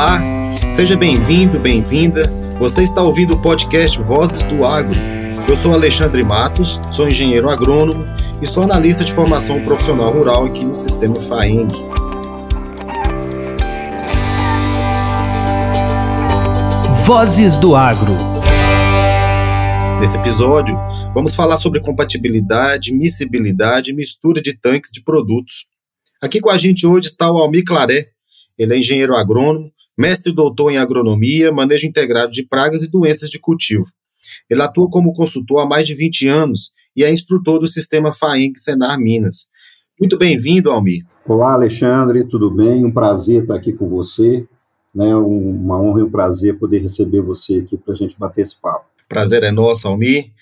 Olá, seja bem-vindo, bem-vinda. Você está ouvindo o podcast Vozes do Agro. Eu sou Alexandre Matos, sou engenheiro agrônomo e sou analista de formação profissional rural aqui no Sistema FAENG. Vozes do Agro. Nesse episódio, vamos falar sobre compatibilidade, miscibilidade e mistura de tanques de produtos. Aqui com a gente hoje está o Almir Claré. Ele é engenheiro agrônomo, mestre e doutor em agronomia, manejo integrado de pragas e doenças de cultivo. Ele atua como consultor há mais de 20 anos e é instrutor do sistema FAENG Senar Minas. Muito bem-vindo, Almir. Olá, Alexandre, tudo bem? Um prazer estar aqui com você né, uma honra e um prazer poder receber você aqui para a gente bater esse papo. Prazer é nosso, Almir.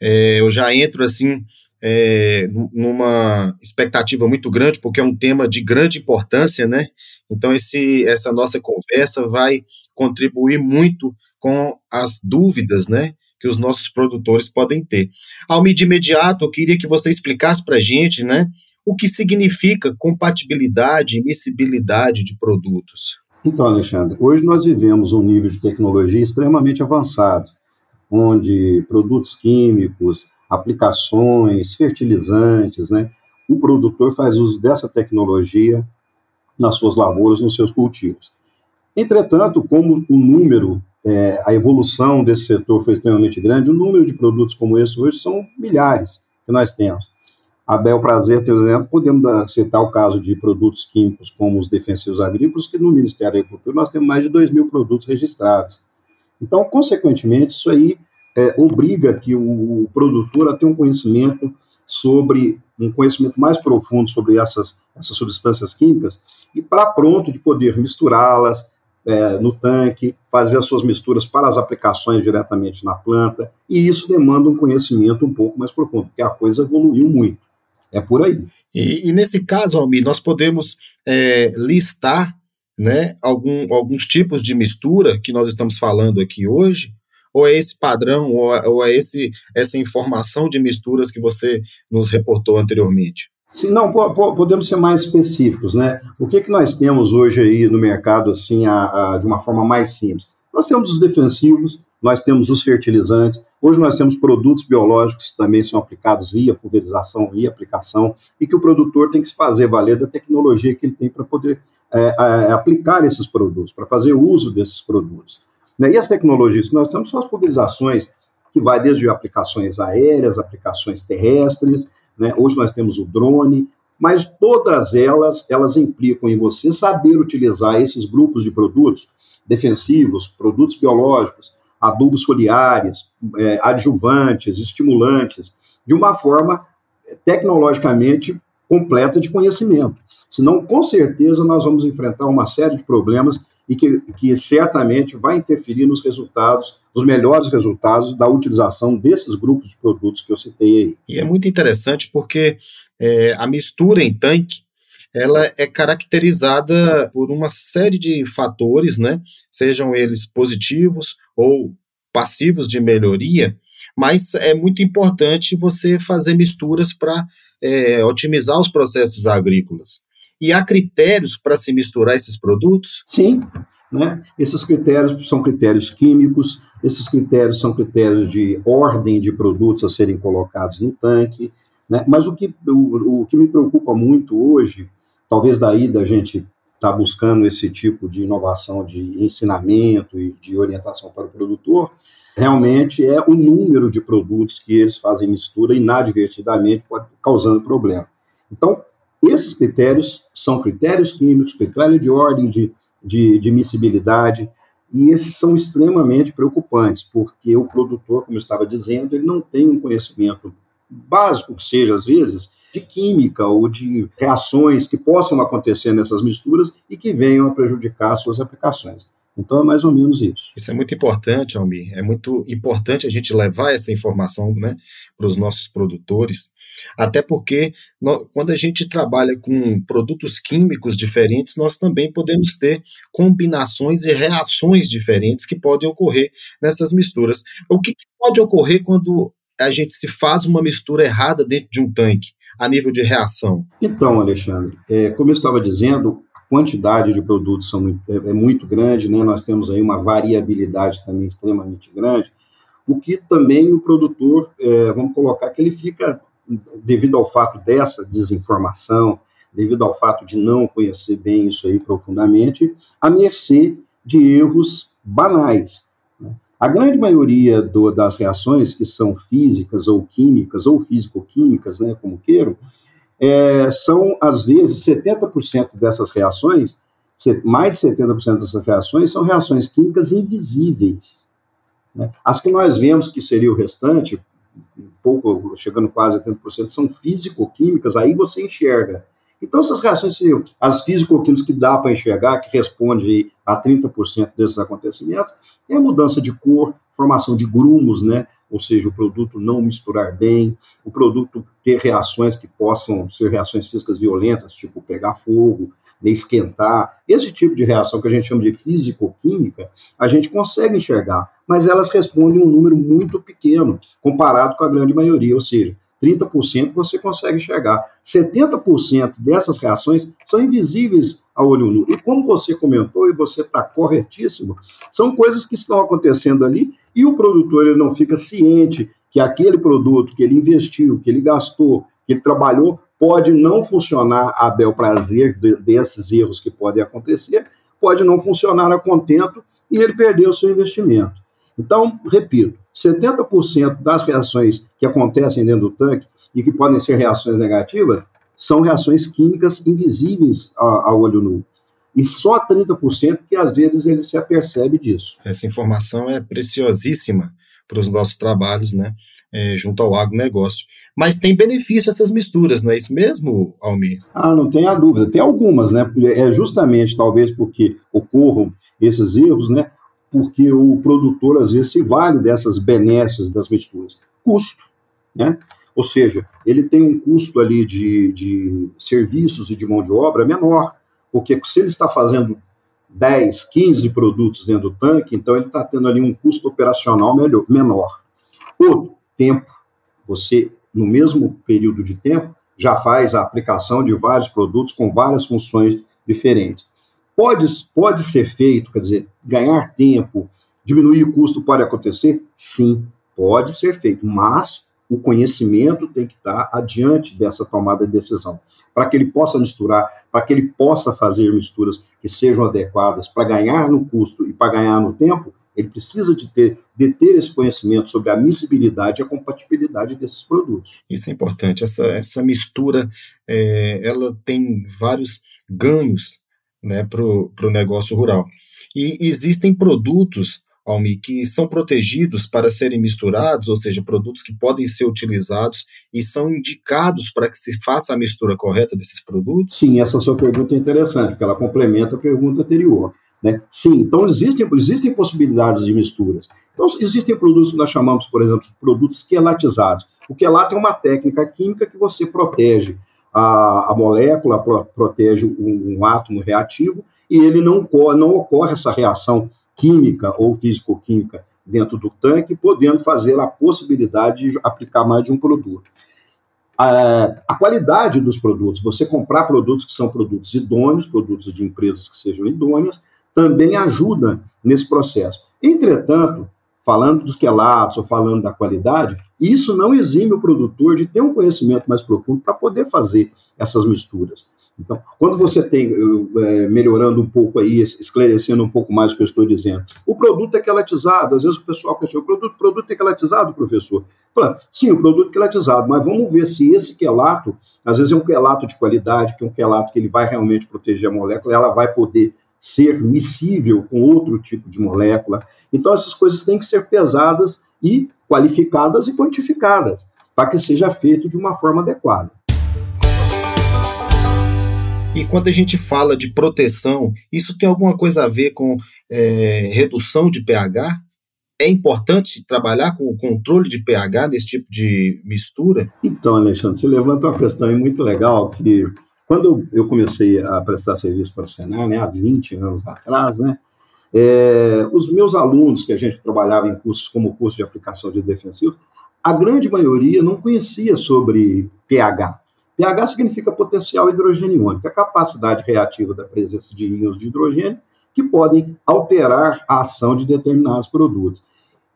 É, eu já entro assim é, numa expectativa muito grande, porque é um tema de grande importância, né? Então, esse, essa nossa conversa vai contribuir muito com as dúvidas, né? Que os nossos produtores podem ter. Almir, de imediato, eu queria que você explicasse para a gente, né? O que significa compatibilidade e miscibilidade de produtos. Então, Alexandre, hoje nós vivemos um nível de tecnologia extremamente avançado, onde produtos químicos, aplicações, fertilizantes, né? O produtor faz uso dessa tecnologia nas suas lavouras, nos seus cultivos. Entretanto, como o número, é, a evolução desse setor foi extremamente grande, o número de produtos como esse hoje são milhares que nós temos. A Bel Prazer, por exemplo, podemos citar o caso de produtos químicos como os defensivos agrícolas, que no Ministério da Agricultura nós temos mais de 2 mil produtos registrados. Então, consequentemente, isso aí é, obriga que o, o produtor a ter um conhecimento sobre, um conhecimento mais profundo sobre essas, essas substâncias químicas e para pronto de poder misturá-las é, no tanque, fazer as suas misturas para as aplicações diretamente na planta, e isso demanda um conhecimento um pouco mais profundo, porque a coisa evoluiu muito. É por aí. E, e nesse caso, Almir, nós podemos é, listar né, algum, alguns tipos de mistura que nós estamos falando aqui hoje, ou é esse padrão, ou é, ou é esse, essa informação de misturas que você nos reportou anteriormente? Sim, não, podemos ser mais específicos, né? O que, que nós temos hoje aí no mercado, assim, a, a, de uma forma mais simples? Nós temos os defensivos, nós temos os fertilizantes, hoje nós temos produtos biológicos que também são aplicados via pulverização, via aplicação, e que o produtor tem que se fazer valer da tecnologia que ele tem para poder é, é, aplicar esses produtos, para fazer uso desses produtos. Né? E as tecnologias que nós temos são as pulverizações, que vai desde aplicações aéreas, aplicações terrestres, né? hoje nós temos o drone, mas todas elas, elas implicam em você saber utilizar esses grupos de produtos defensivos, produtos biológicos, adubos foliares, é, adjuvantes, estimulantes, de uma forma tecnologicamente completa de conhecimento. Senão, com certeza, nós vamos enfrentar uma série de problemas e que, que certamente vai interferir nos resultados, nos melhores resultados da utilização desses grupos de produtos que eu citei aí. E é muito interessante porque é, a mistura em tanque ela é caracterizada por uma série de fatores, né? Sejam eles positivos ou passivos de melhoria, mas é muito importante você fazer misturas para é, otimizar os processos agrícolas. E há critérios para se misturar esses produtos? Sim, né? Esses critérios são critérios químicos, esses critérios são critérios de ordem de produtos a serem colocados no tanque, né? Mas o que, o, o que me preocupa muito hoje Talvez daí da gente estar tá buscando esse tipo de inovação de ensinamento e de orientação para o produtor, realmente é o número de produtos que eles fazem mistura inadvertidamente, causando problema. Então, esses critérios são critérios químicos, critérios de ordem de, de, de miscibilidade, e esses são extremamente preocupantes, porque o produtor, como eu estava dizendo, ele não tem um conhecimento básico que seja, às vezes, de química ou de reações que possam acontecer nessas misturas e que venham a prejudicar as suas aplicações. Então é mais ou menos isso. Isso é muito importante, Almir. É muito importante a gente levar essa informação né, para os nossos produtores, até porque quando a gente trabalha com produtos químicos diferentes, nós também podemos ter combinações e reações diferentes que podem ocorrer nessas misturas. O que pode ocorrer quando a gente se faz uma mistura errada dentro de um tanque? a nível de reação? Então, Alexandre, é, como eu estava dizendo, quantidade de produtos são é, é muito grande, né? nós temos aí uma variabilidade também extremamente grande, o que também o produtor, é, vamos colocar que ele fica, devido ao fato dessa desinformação, devido ao fato de não conhecer bem isso aí profundamente, à mercê de erros banais. Né? A grande maioria do, das reações que são físicas ou químicas, ou físico-químicas, né, como queiram, é, são, às vezes, 70% dessas reações, mais de 70% dessas reações são reações químicas invisíveis. Né? As que nós vemos que seria o restante, um pouco, chegando quase a 70%, são físico-químicas, aí você enxerga. Então, essas reações, as físico-químicas que dá para enxergar, que responde a 30% desses acontecimentos, é a mudança de cor, formação de grumos, né? ou seja, o produto não misturar bem, o produto ter reações que possam ser reações físicas violentas, tipo pegar fogo, esquentar, esse tipo de reação que a gente chama de físico-química, a gente consegue enxergar, mas elas respondem um número muito pequeno comparado com a grande maioria, ou seja, 30% você consegue enxergar. 70% dessas reações são invisíveis a olho nu. E como você comentou, e você está corretíssimo, são coisas que estão acontecendo ali e o produtor ele não fica ciente que aquele produto que ele investiu, que ele gastou, que ele trabalhou, pode não funcionar a bel prazer desses erros que podem acontecer, pode não funcionar a contento e ele perdeu o seu investimento. Então, repito, 70% das reações que acontecem dentro do tanque e que podem ser reações negativas são reações químicas invisíveis ao olho nu. E só 30% que às vezes ele se apercebe disso. Essa informação é preciosíssima para os nossos trabalhos, né? É, junto ao agronegócio. Mas tem benefício essas misturas, não é isso mesmo, Almir? Ah, não tenha dúvida. Tem algumas, né? É justamente, talvez, porque ocorram esses erros, né? porque o produtor às vezes se vale dessas benesses das misturas. Custo, né? Ou seja, ele tem um custo ali de, de serviços e de mão de obra menor, porque se ele está fazendo 10, 15 produtos dentro do tanque, então ele está tendo ali um custo operacional melhor, menor. Outro, tempo. Você, no mesmo período de tempo, já faz a aplicação de vários produtos com várias funções diferentes. Pode, pode ser feito, quer dizer, ganhar tempo, diminuir o custo pode acontecer? Sim, pode ser feito, mas o conhecimento tem que estar adiante dessa tomada de decisão, para que ele possa misturar, para que ele possa fazer misturas que sejam adequadas para ganhar no custo e para ganhar no tempo, ele precisa de ter, de ter esse conhecimento sobre a miscibilidade e a compatibilidade desses produtos. Isso é importante. Essa, essa mistura, é, ela tem vários ganhos né, para o negócio rural. E existem produtos, Almi, que são protegidos para serem misturados, ou seja, produtos que podem ser utilizados e são indicados para que se faça a mistura correta desses produtos? Sim, essa sua pergunta é interessante, porque ela complementa a pergunta anterior. Né? Sim, então existem, existem possibilidades de misturas. Então, existem produtos que nós chamamos, por exemplo, de produtos quelatizados. O quelato é uma técnica química que você protege a, a molécula pro, protege um, um, átomo reativo e ele não, não ocorre essa reação química ou físico-química dentro do tanque, podendo fazer a possibilidade de aplicar mais de um produto. A, a qualidade dos produtos, você comprar produtos que são produtos idôneos, produtos de empresas que sejam idôneas, também ajuda nesse processo. Entretanto, falando dos quelatos ou falando da qualidade, isso não exime o produtor de ter um conhecimento mais profundo para poder fazer essas misturas. Então, quando você tem, é, melhorando um pouco aí, esclarecendo um pouco mais o que eu estou dizendo, o produto é quelatizado, às vezes o pessoal questiona, o produto, produto é quelatizado, professor? Fala, sim, o produto é quelatizado, mas vamos ver se esse quelato, às vezes é um quelato de qualidade, que é um quelato que ele vai realmente proteger a molécula, ela vai poder ser miscível com outro tipo de molécula. Então, essas coisas têm que ser pesadas e qualificadas e quantificadas, para que seja feito de uma forma adequada. E quando a gente fala de proteção, isso tem alguma coisa a ver com é, redução de pH? É importante trabalhar com o controle de pH nesse tipo de mistura? Então, Alexandre, você levanta uma questão muito legal que quando eu comecei a prestar serviço para o né, há 20 anos atrás, né, é, os meus alunos que a gente trabalhava em cursos como curso de aplicação de defensivo, a grande maioria não conhecia sobre pH. pH significa potencial hidrogeniônico, a capacidade reativa da presença de íons de hidrogênio que podem alterar a ação de determinados produtos.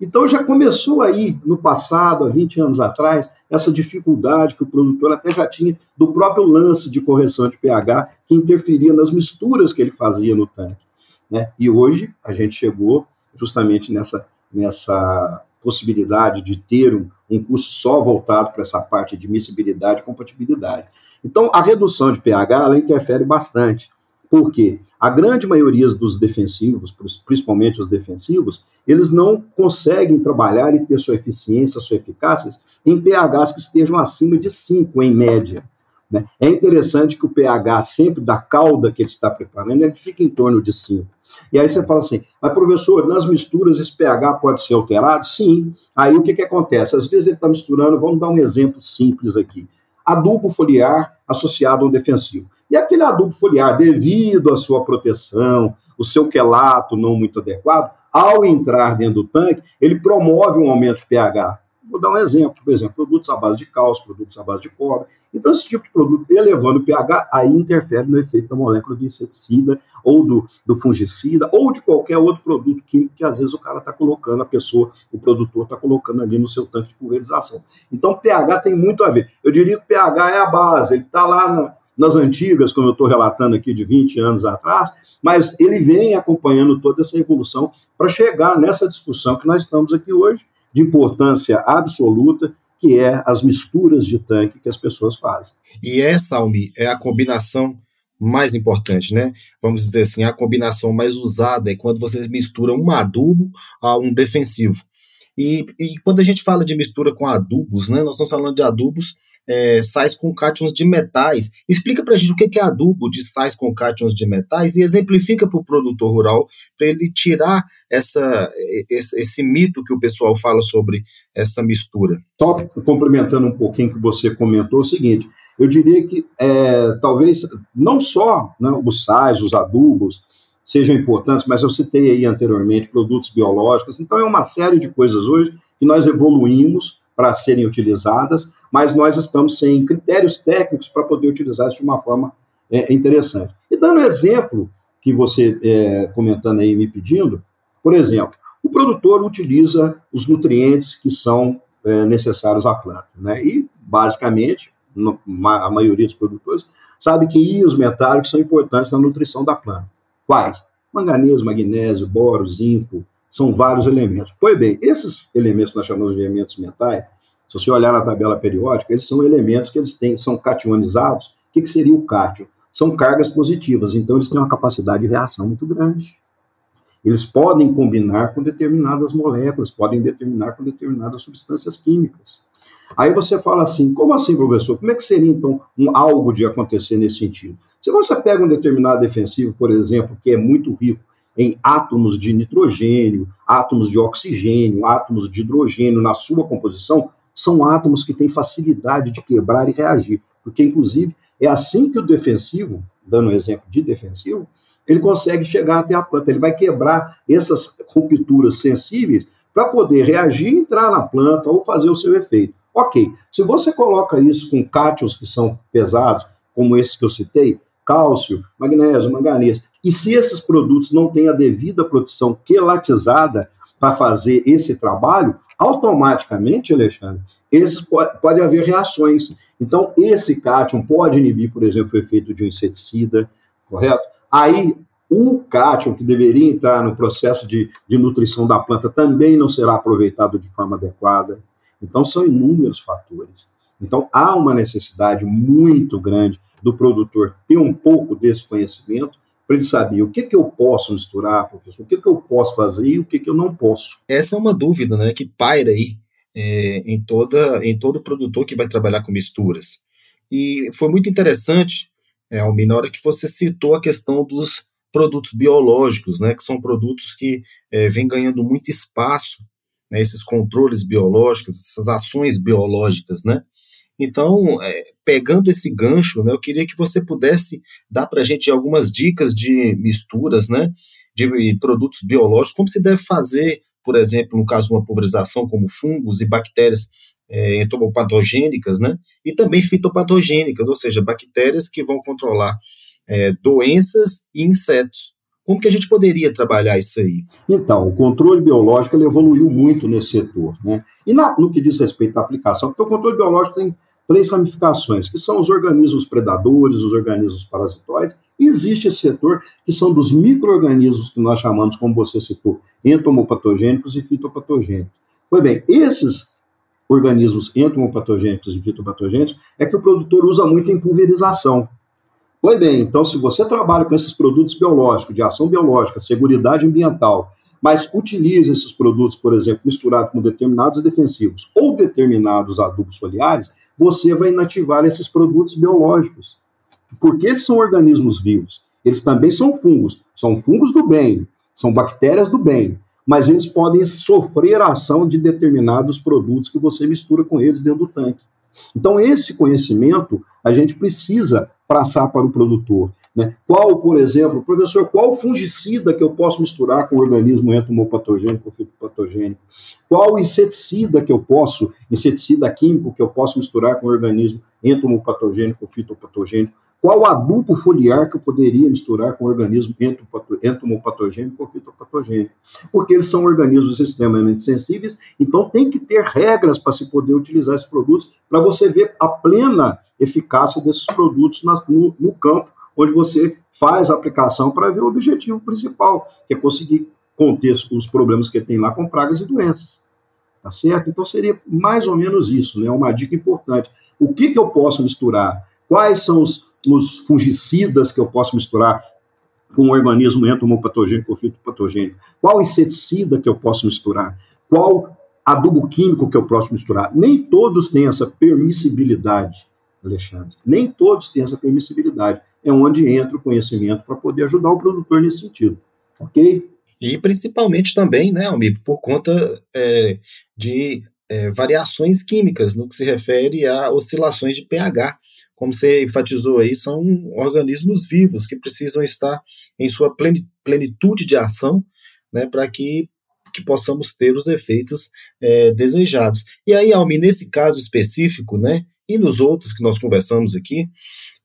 Então já começou aí no passado, há 20 anos atrás, essa dificuldade que o produtor até já tinha do próprio lance de correção de pH que interferia nas misturas que ele fazia no tanque. Né? E hoje a gente chegou justamente nessa, nessa possibilidade de ter um, um curso só voltado para essa parte de miscibilidade e compatibilidade. Então, a redução de pH ela interfere bastante. Por quê? A grande maioria dos defensivos, principalmente os defensivos, eles não conseguem trabalhar e ter sua eficiência, sua eficácia em pHs que estejam acima de 5 em média. Né? É interessante que o pH sempre da cauda que ele está preparando, ele fica em torno de 5. E aí você fala assim, mas professor, nas misturas esse pH pode ser alterado? Sim. Aí o que, que acontece? Às vezes ele está misturando, vamos dar um exemplo simples aqui. Adubo foliar associado a um defensivo. E aquele adubo foliar, devido à sua proteção, o seu quelato não muito adequado, ao entrar dentro do tanque, ele promove um aumento de pH. Vou dar um exemplo, por exemplo, produtos à base de cálcio, produtos à base de cobre. Então, esse tipo de produto, elevando o pH, aí interfere no efeito da molécula do inseticida, ou do, do fungicida, ou de qualquer outro produto químico que às vezes o cara está colocando, a pessoa, o produtor está colocando ali no seu tanque de pulverização. Então, pH tem muito a ver. Eu diria que o pH é a base, ele está lá na, nas antigas, como eu estou relatando aqui, de 20 anos atrás, mas ele vem acompanhando toda essa evolução para chegar nessa discussão que nós estamos aqui hoje, de importância absoluta, que é as misturas de tanque que as pessoas fazem. E essa, Almi, é a combinação mais importante, né? Vamos dizer assim, a combinação mais usada é quando você mistura um adubo a um defensivo. E, e quando a gente fala de mistura com adubos, né? Nós estamos falando de adubos é, sais com cátions de metais. Explica para a gente o que é adubo de sais com cátions de metais e exemplifica para o produtor rural para ele tirar essa, esse, esse, mito que o pessoal fala sobre essa mistura. Só complementando um pouquinho que você comentou, é o seguinte, eu diria que é, talvez não só né, os sais, os adubos, sejam importantes, mas eu citei aí anteriormente produtos biológicos, então é uma série de coisas hoje que nós evoluímos para serem utilizadas, mas nós estamos sem critérios técnicos para poder utilizar de uma forma é, interessante. E dando exemplo que você é, comentando aí me pedindo, por exemplo, o produtor utiliza os nutrientes que são é, necessários à planta, né? E basicamente no, a maioria dos produtores sabe que íons metálicos são importantes na nutrição da planta. Quais? Manganês, magnésio, boro, zinco, são vários elementos. Pois bem, esses elementos que nós chamamos de elementos metais, se você olhar na tabela periódica, eles são elementos que eles têm, são cationizados. O que, que seria o cátion? São cargas positivas, então eles têm uma capacidade de reação muito grande. Eles podem combinar com determinadas moléculas, podem determinar com determinadas substâncias químicas. Aí você fala assim, como assim, professor? Como é que seria, então, um, algo de acontecer nesse sentido? Se você pega um determinado defensivo, por exemplo, que é muito rico em átomos de nitrogênio, átomos de oxigênio, átomos de hidrogênio na sua composição, são átomos que têm facilidade de quebrar e reagir, porque inclusive é assim que o defensivo, dando um exemplo de defensivo, ele consegue chegar até a planta, ele vai quebrar essas rupturas sensíveis para poder reagir, entrar na planta ou fazer o seu efeito. Ok, se você coloca isso com cátions que são pesados, como esses que eu citei, cálcio, magnésio, manganês, e se esses produtos não têm a devida proteção quelatizada para fazer esse trabalho, automaticamente, Alexandre, esses pode, pode haver reações. Então, esse cátion pode inibir, por exemplo, o efeito de um inseticida, correto? Aí, o cátion que deveria entrar no processo de, de nutrição da planta também não será aproveitado de forma adequada. Então, são inúmeros fatores. Então, há uma necessidade muito grande do produtor ter um pouco desse conhecimento para ele saber o que, que eu posso misturar, professor, o que, que eu posso fazer e o que, que eu não posso. Essa é uma dúvida né, que paira aí é, em, toda, em todo produtor que vai trabalhar com misturas. E foi muito interessante, é, Almi, na hora que você citou a questão dos produtos biológicos, né, que são produtos que é, vêm ganhando muito espaço, né, esses controles biológicos, essas ações biológicas, né, então, é, pegando esse gancho, né, eu queria que você pudesse dar para a gente algumas dicas de misturas, né, de produtos biológicos, como se deve fazer, por exemplo, no caso de uma pulverização, como fungos e bactérias é, entomopatogênicas, né? E também fitopatogênicas, ou seja, bactérias que vão controlar é, doenças e insetos. Como que a gente poderia trabalhar isso aí? Então, o controle biológico evoluiu muito nesse setor. Né? E na, no que diz respeito à aplicação, porque o controle biológico tem três ramificações, que são os organismos predadores, os organismos parasitoides, e existe esse setor que são dos micro-organismos que nós chamamos, como você citou, entomopatogênicos e fitopatogênicos. Pois bem, esses organismos entomopatogênicos e fitopatogênicos é que o produtor usa muito em pulverização. Pois bem, então se você trabalha com esses produtos biológicos, de ação biológica, segurança ambiental, mas utiliza esses produtos, por exemplo, misturados com determinados defensivos ou determinados adubos foliares, você vai inativar esses produtos biológicos. Porque eles são organismos vivos. Eles também são fungos. São fungos do bem, são bactérias do bem, mas eles podem sofrer a ação de determinados produtos que você mistura com eles dentro do tanque. Então, esse conhecimento a gente precisa passar para o produtor. Né? Qual, por exemplo, professor, qual fungicida que eu posso misturar com o organismo entomopatogênico ou fitopatogênico? Qual inseticida que eu posso, inseticida químico que eu posso misturar com o organismo entomopatogênico ou fitopatogênico? Qual adubo foliar que eu poderia misturar com o organismo entomopatogênico ou fitopatogênico? Porque eles são organismos extremamente sensíveis, então tem que ter regras para se poder utilizar esses produtos, para você ver a plena eficácia desses produtos no, no campo, onde você faz a aplicação para ver o objetivo principal, que é conseguir conter os problemas que tem lá com pragas e doenças. Tá certo? Então seria mais ou menos isso, né? Uma dica importante. O que, que eu posso misturar? Quais são os, os fungicidas que eu posso misturar com o organismo entomopatogênico ou fitopatogênico? Qual inseticida que eu posso misturar? Qual adubo químico que eu posso misturar? Nem todos têm essa permissibilidade Alexandre. Nem todos têm essa permissibilidade. É onde entra o conhecimento para poder ajudar o produtor nesse sentido. Ok? E principalmente também, né, Almir, por conta é, de é, variações químicas no que se refere a oscilações de pH. Como você enfatizou aí, são organismos vivos que precisam estar em sua plenitude de ação né, para que, que possamos ter os efeitos é, desejados. E aí, Almi, nesse caso específico, né, e nos outros que nós conversamos aqui,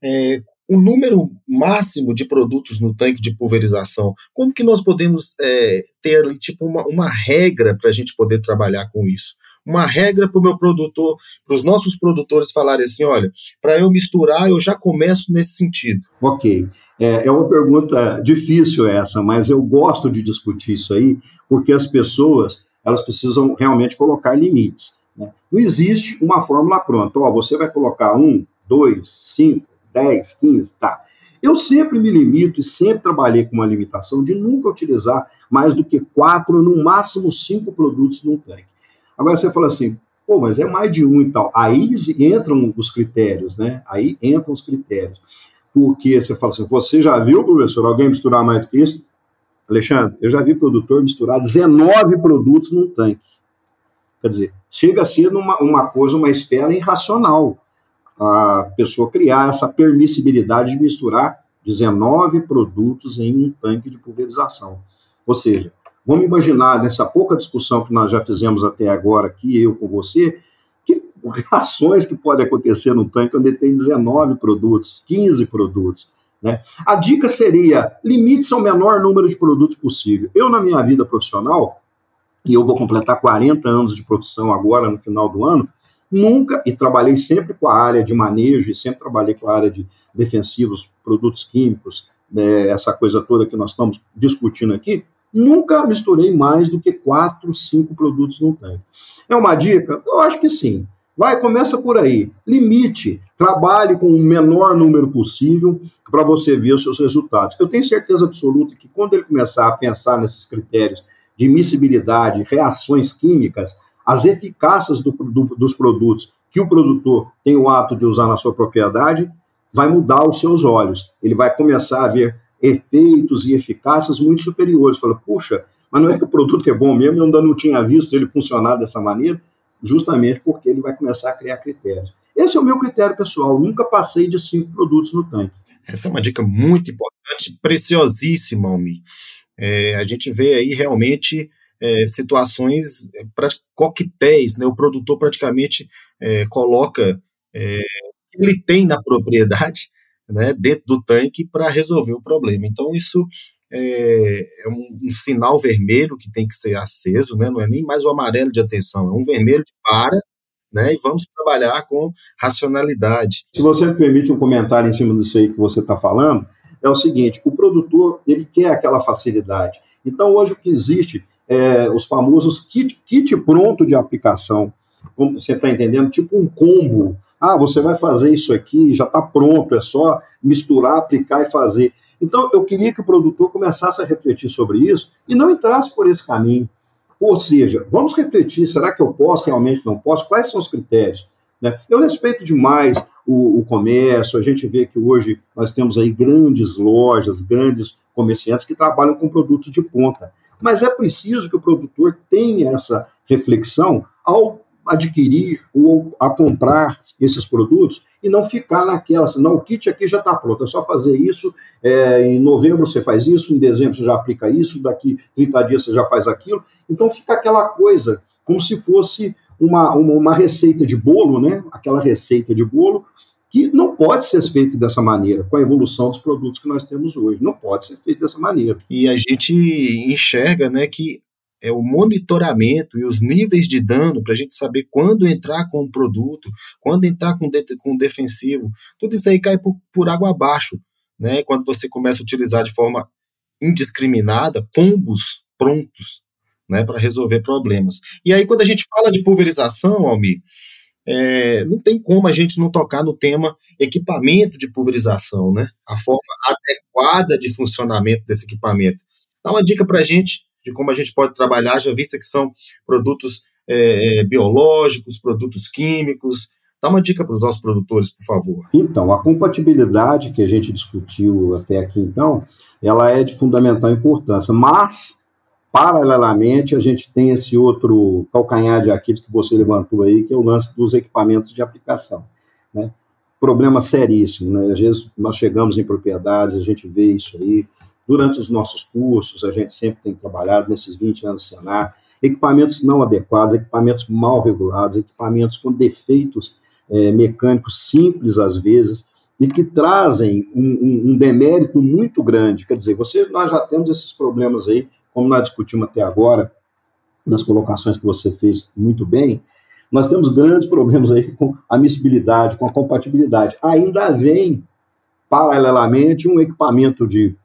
é, o número máximo de produtos no tanque de pulverização, como que nós podemos é, ter tipo uma, uma regra para a gente poder trabalhar com isso? Uma regra para o meu produtor, para os nossos produtores falarem assim, olha, para eu misturar, eu já começo nesse sentido. Ok. É, é uma pergunta difícil essa, mas eu gosto de discutir isso aí, porque as pessoas elas precisam realmente colocar limites. Né? Não existe uma fórmula pronta. Ó, você vai colocar um, dois, cinco, dez, quinze, tá. Eu sempre me limito e sempre trabalhei com uma limitação de nunca utilizar mais do que quatro, no máximo cinco produtos num tanque. Agora você fala assim, pô, mas é mais de um e tal. Aí entram os critérios, né? Aí entram os critérios. Porque você fala assim, você já viu, professor, alguém misturar mais do que isso? Alexandre, eu já vi produtor misturar 19 produtos num tanque. Quer dizer, chega a ser uma, uma coisa, uma espera irracional a pessoa criar essa permissibilidade de misturar 19 produtos em um tanque de pulverização. Ou seja, vamos imaginar nessa pouca discussão que nós já fizemos até agora aqui, eu com você, que reações que podem acontecer no tanque onde tem 19 produtos, 15 produtos. Né? A dica seria: limite-se ao menor número de produtos possível. Eu, na minha vida profissional, e eu vou completar 40 anos de profissão agora, no final do ano, nunca, e trabalhei sempre com a área de manejo, e sempre trabalhei com a área de defensivos, produtos químicos, né, essa coisa toda que nós estamos discutindo aqui, nunca misturei mais do que quatro, cinco produtos no tanque. É uma dica? Eu acho que sim. Vai, começa por aí. Limite, trabalhe com o menor número possível para você ver os seus resultados. Eu tenho certeza absoluta que quando ele começar a pensar nesses critérios de miscibilidade, reações químicas, as eficácias do, do, dos produtos que o produtor tem o hábito de usar na sua propriedade, vai mudar os seus olhos. Ele vai começar a ver efeitos e eficácias muito superiores. Fala, puxa, mas não é que o produto é bom mesmo, eu ainda não tinha visto ele funcionar dessa maneira, justamente porque ele vai começar a criar critérios. Esse é o meu critério pessoal, nunca passei de cinco produtos no tanque. Essa é uma dica muito importante, preciosíssima, Almi. É, a gente vê aí realmente é, situações, é, coquetéis, né? O produtor praticamente é, coloca é, ele tem na propriedade, né, dentro do tanque para resolver o problema. Então isso é, é um, um, sinal vermelho que tem que ser aceso, né? Não é nem mais o amarelo de atenção, é um vermelho de para, né? E vamos trabalhar com racionalidade. Se você me permite um comentário em cima disso aí que você está falando, é o seguinte: o produtor ele quer aquela facilidade. Então hoje o que existe é os famosos kit, kit pronto de aplicação. Você está entendendo? Tipo um combo. Ah, você vai fazer isso aqui, já está pronto, é só misturar, aplicar e fazer. Então, eu queria que o produtor começasse a refletir sobre isso e não entrasse por esse caminho. Ou seja, vamos refletir: será que eu posso, realmente não posso? Quais são os critérios? Né? Eu respeito demais o, o, comércio, a gente vê que hoje nós temos aí grandes lojas, grandes comerciantes que trabalham com produtos de ponta. Mas é preciso que o produtor tenha essa reflexão ao adquirir ou a comprar esses produtos e não ficar naquela, assim, não, o kit aqui já está pronto, é só fazer isso, é, em novembro você faz isso, em dezembro você já aplica isso, daqui 30 dias você já faz aquilo, então fica aquela coisa, como se fosse uma, uma, uma receita de bolo, né, aquela receita de bolo, que não pode ser feito dessa maneira, com a evolução dos produtos que nós temos hoje. Não pode ser feito dessa maneira. E a gente enxerga né, que é o monitoramento e os níveis de dano para a gente saber quando entrar com um produto, quando entrar com, de, com um defensivo. Tudo isso aí cai por, por água abaixo, né? Quando você começa a utilizar de forma indiscriminada combos prontos, né, para resolver problemas. E aí quando a gente fala de pulverização, Almir, é, não tem como a gente não tocar no tema equipamento de pulverização, né? A forma adequada de funcionamento desse equipamento. Dá uma dica para a gente de como a gente pode trabalhar, já vista que são produtos é, é, biológicos, produtos químicos. Dá uma dica para os nossos produtores, por favor. Então, a compatibilidade que a gente discutiu até aqui, então, ela é de fundamental importância, mas, paralelamente, a gente tem esse outro calcanhar de Aquiles que você levantou aí, que é o lance dos equipamentos de aplicação. Né? Problema seríssimo, né? Às vezes nós chegamos em propriedades, a gente vê isso aí, Durante os nossos cursos, a gente sempre tem trabalhado, nesses 20 anos do Senar, equipamentos não adequados, equipamentos mal regulados, equipamentos com defeitos é, mecânicos simples, às vezes, e que trazem um, um, um, demérito muito grande. Quer dizer, você, nós já temos esses problemas aí, como nós discutimos até agora, nas colocações que você fez muito bem, nós temos grandes problemas aí com a miscibilidade, com a compatibilidade. Ainda vem, paralelamente, um equipamento de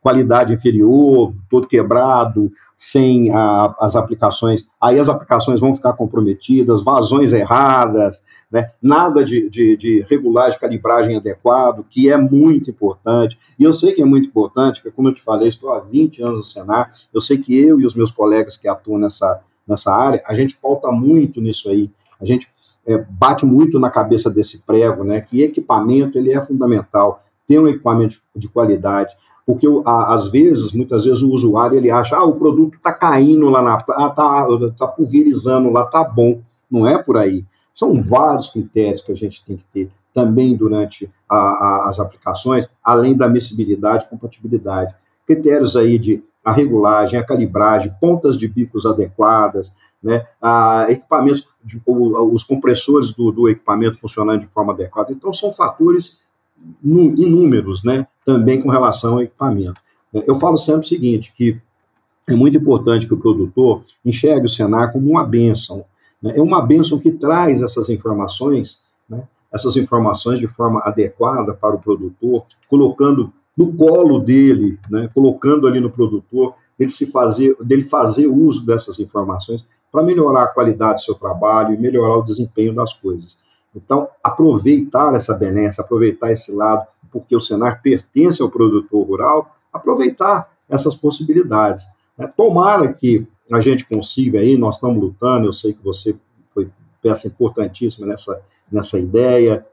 qualidade inferior, todo quebrado, sem a, as aplicações, aí as aplicações vão ficar comprometidas, vazões erradas, né? nada de, de, de regulagem, calibragem adequado, que é muito importante, e eu sei que é muito importante, porque como eu te falei, estou há 20 anos no Senar, eu sei que eu e os meus colegas que atuam nessa, nessa área, a gente pauta muito nisso aí, a gente é, bate muito na cabeça desse prego, né, que equipamento ele é fundamental, ter um equipamento de qualidade, porque às vezes, muitas vezes o usuário ele acha, ah, o produto está caindo lá na, ah, tá, pulverizando lá, tá bom. Não é por aí. São vários critérios que a gente tem que ter também durante a, a, as aplicações, além da missibilidade e compatibilidade. Critérios aí de a regulagem, a calibragem, pontas de bicos adequadas, né, a, equipamentos, de, os compressores do, do equipamento funcionando de forma adequada. Então, são fatores inúmeros, né, também com relação ao equipamento. Eu falo sempre o seguinte, que é muito importante que o produtor enxergue o Senar como uma benção. Né? É uma benção que traz essas informações, né? essas informações de forma adequada para o produtor, colocando no colo dele, né? colocando ali no produtor, dele, se fazer, dele fazer uso dessas informações para melhorar a qualidade do seu trabalho e melhorar o desempenho das coisas. Então, aproveitar essa benéfica, aproveitar esse lado, porque o Senar pertence ao produtor rural, aproveitar essas possibilidades. Né? Tomara que a gente consiga aí, nós estamos lutando, eu sei que você foi peça importantíssima nessa, nessa ideia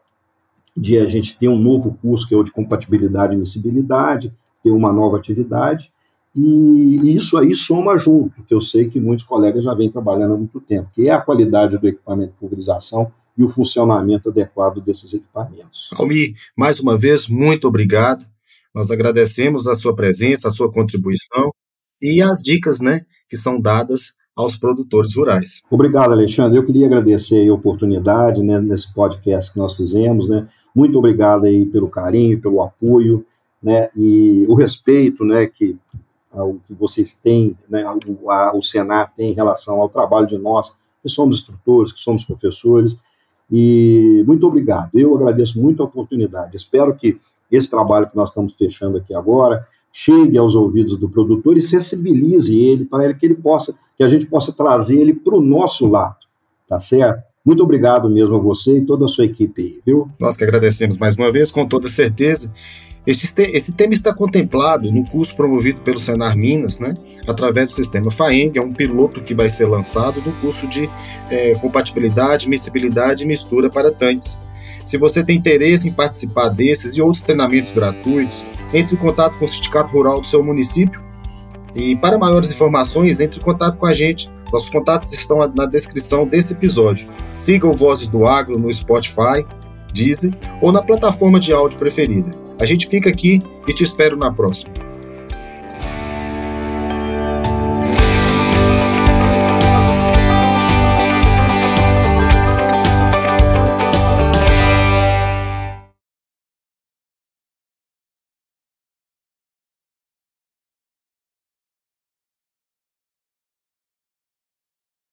de a gente ter um novo curso que é o de compatibilidade e admissibilidade, ter uma nova atividade, e isso aí soma junto, que eu sei que muitos colegas já vêm trabalhando há muito tempo, que é a qualidade do equipamento de pulverização e o funcionamento adequado desses equipamentos. Almir, mais uma vez, muito obrigado. Nós agradecemos a sua presença, a sua contribuição e as dicas né, que são dadas aos produtores rurais. Obrigado, Alexandre. Eu queria agradecer a oportunidade né, nesse podcast que nós fizemos. Né? Muito obrigado aí pelo carinho, pelo apoio né, e o respeito né, que, ao, que vocês têm, né, o, a, o Senar tem em relação ao trabalho de nós, que somos instrutores, que somos professores. E muito obrigado. Eu agradeço muito a oportunidade. Espero que esse trabalho que nós estamos fechando aqui agora chegue aos ouvidos do produtor e sensibilize ele para que ele possa, que a gente possa trazer ele para o nosso lado, tá certo? Muito obrigado mesmo a você e toda a sua equipe viu? Nós que agradecemos mais uma vez, com toda certeza. Este, esse tema está contemplado no curso promovido pelo Senar Minas, né, através do sistema FAENG, é um piloto que vai ser lançado no curso de é, compatibilidade, miscibilidade e mistura para tanques. Se você tem interesse em participar desses e outros treinamentos gratuitos, entre em contato com o Sindicato Rural do seu município. E para maiores informações, entre em contato com a gente. Nossos contatos estão na descrição desse episódio. Siga o Vozes do Agro no Spotify, Deezer ou na plataforma de áudio preferida. A gente fica aqui e te espero na próxima.